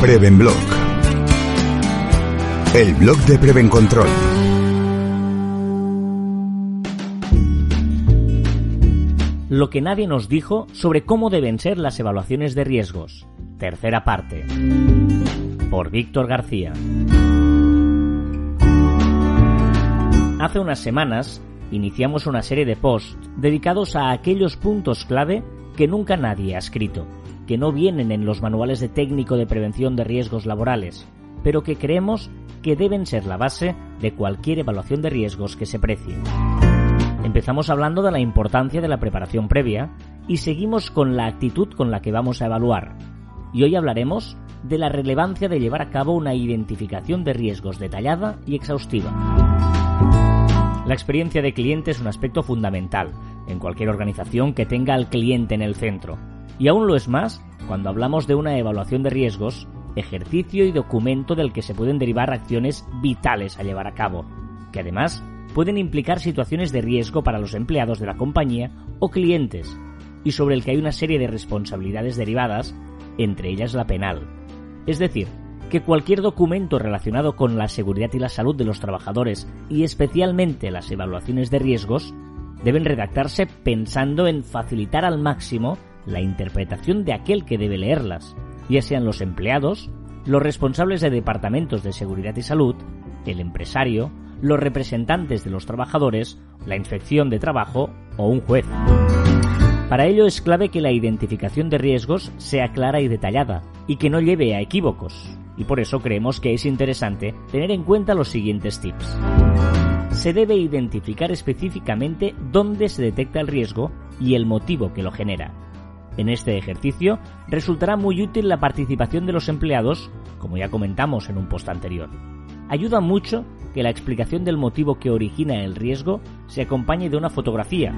Prevenblog. El blog de Prevencontrol. Lo que nadie nos dijo sobre cómo deben ser las evaluaciones de riesgos. Tercera parte. Por Víctor García. Hace unas semanas iniciamos una serie de posts dedicados a aquellos puntos clave que nunca nadie ha escrito, que no vienen en los manuales de técnico de prevención de riesgos laborales, pero que creemos que deben ser la base de cualquier evaluación de riesgos que se precie. Empezamos hablando de la importancia de la preparación previa y seguimos con la actitud con la que vamos a evaluar. Y hoy hablaremos de la relevancia de llevar a cabo una identificación de riesgos detallada y exhaustiva. La experiencia de cliente es un aspecto fundamental en cualquier organización que tenga al cliente en el centro. Y aún lo es más cuando hablamos de una evaluación de riesgos, ejercicio y documento del que se pueden derivar acciones vitales a llevar a cabo, que además pueden implicar situaciones de riesgo para los empleados de la compañía o clientes, y sobre el que hay una serie de responsabilidades derivadas, entre ellas la penal. Es decir, que cualquier documento relacionado con la seguridad y la salud de los trabajadores y especialmente las evaluaciones de riesgos deben redactarse pensando en facilitar al máximo la interpretación de aquel que debe leerlas, ya sean los empleados, los responsables de departamentos de seguridad y salud, el empresario, los representantes de los trabajadores, la inspección de trabajo o un juez. Para ello es clave que la identificación de riesgos sea clara y detallada y que no lleve a equívocos, y por eso creemos que es interesante tener en cuenta los siguientes tips. Se debe identificar específicamente dónde se detecta el riesgo y el motivo que lo genera. En este ejercicio resultará muy útil la participación de los empleados, como ya comentamos en un post anterior. Ayuda mucho que la explicación del motivo que origina el riesgo se acompañe de una fotografía.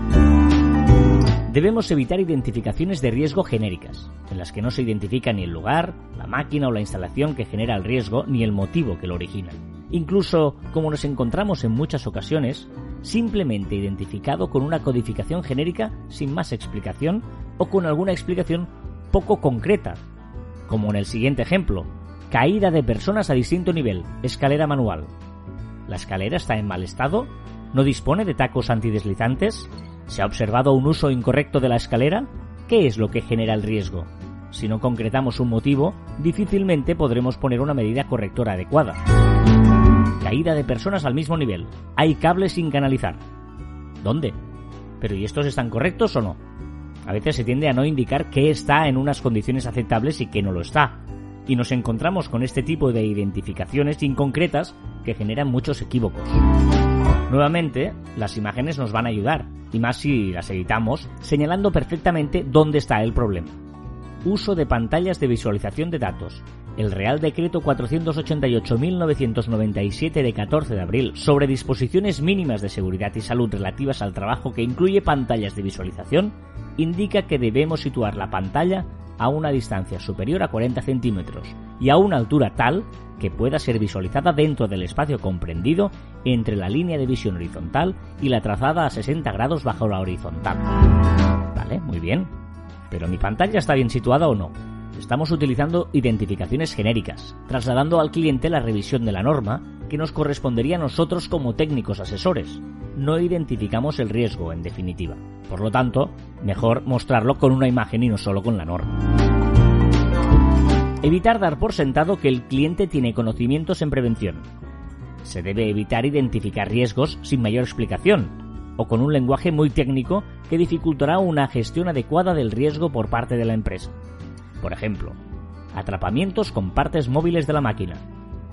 Debemos evitar identificaciones de riesgo genéricas, en las que no se identifica ni el lugar, la máquina o la instalación que genera el riesgo ni el motivo que lo origina. Incluso, como nos encontramos en muchas ocasiones, simplemente identificado con una codificación genérica sin más explicación o con alguna explicación poco concreta, como en el siguiente ejemplo, caída de personas a distinto nivel, escalera manual. ¿La escalera está en mal estado? ¿No dispone de tacos antideslizantes? ¿Se ha observado un uso incorrecto de la escalera? ¿Qué es lo que genera el riesgo? Si no concretamos un motivo, difícilmente podremos poner una medida correctora adecuada. Caída de personas al mismo nivel. Hay cables sin canalizar. ¿Dónde? ¿Pero y estos están correctos o no? A veces se tiende a no indicar qué está en unas condiciones aceptables y qué no lo está. Y nos encontramos con este tipo de identificaciones inconcretas que generan muchos equívocos. Nuevamente, las imágenes nos van a ayudar, y más si las editamos, señalando perfectamente dónde está el problema. Uso de pantallas de visualización de datos. El Real Decreto 488.997 de 14 de abril sobre disposiciones mínimas de seguridad y salud relativas al trabajo que incluye pantallas de visualización indica que debemos situar la pantalla a una distancia superior a 40 centímetros y a una altura tal que pueda ser visualizada dentro del espacio comprendido entre la línea de visión horizontal y la trazada a 60 grados bajo la horizontal. Vale, muy bien. Pero mi pantalla está bien situada o no. Estamos utilizando identificaciones genéricas, trasladando al cliente la revisión de la norma que nos correspondería a nosotros como técnicos asesores. No identificamos el riesgo, en definitiva. Por lo tanto, mejor mostrarlo con una imagen y no solo con la norma. Evitar dar por sentado que el cliente tiene conocimientos en prevención. Se debe evitar identificar riesgos sin mayor explicación, o con un lenguaje muy técnico que dificultará una gestión adecuada del riesgo por parte de la empresa. Por ejemplo, atrapamientos con partes móviles de la máquina,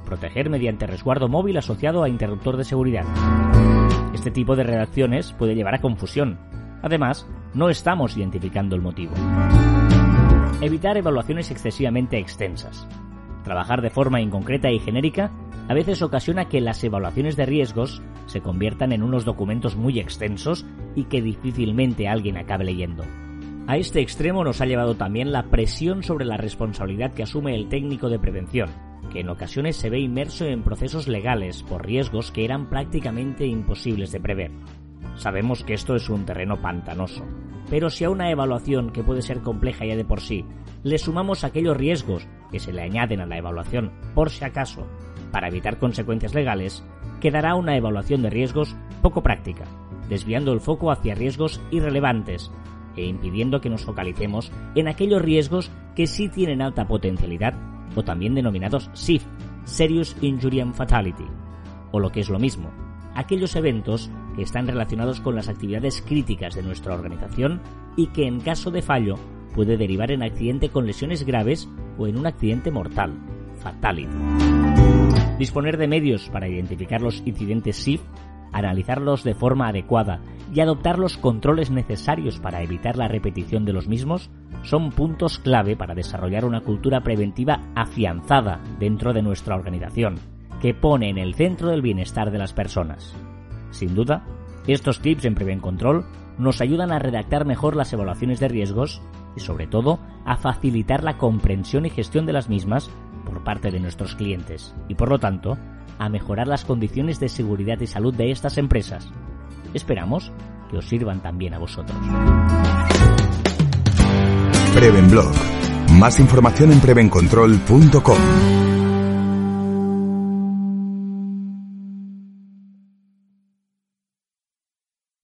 proteger mediante resguardo móvil asociado a interruptor de seguridad. Este tipo de redacciones puede llevar a confusión. Además, no estamos identificando el motivo. Evitar evaluaciones excesivamente extensas. Trabajar de forma inconcreta y genérica a veces ocasiona que las evaluaciones de riesgos se conviertan en unos documentos muy extensos y que difícilmente alguien acabe leyendo. A este extremo nos ha llevado también la presión sobre la responsabilidad que asume el técnico de prevención, que en ocasiones se ve inmerso en procesos legales por riesgos que eran prácticamente imposibles de prever. Sabemos que esto es un terreno pantanoso, pero si a una evaluación que puede ser compleja ya de por sí, le sumamos aquellos riesgos que se le añaden a la evaluación por si acaso, para evitar consecuencias legales, quedará una evaluación de riesgos poco práctica, desviando el foco hacia riesgos irrelevantes e impidiendo que nos focalicemos en aquellos riesgos que sí tienen alta potencialidad o también denominados SIF, Serious Injury and Fatality, o lo que es lo mismo, aquellos eventos que están relacionados con las actividades críticas de nuestra organización y que en caso de fallo puede derivar en accidente con lesiones graves o en un accidente mortal, fatality. Disponer de medios para identificar los incidentes SIF analizarlos de forma adecuada y adoptar los controles necesarios para evitar la repetición de los mismos son puntos clave para desarrollar una cultura preventiva afianzada dentro de nuestra organización, que pone en el centro del bienestar de las personas. Sin duda, estos tips en Preven Control nos ayudan a redactar mejor las evaluaciones de riesgos y sobre todo a facilitar la comprensión y gestión de las mismas por parte de nuestros clientes y por lo tanto a mejorar las condiciones de seguridad y salud de estas empresas. Esperamos que os sirvan también a vosotros. Prevenblog. Más información en prevencontrol.com.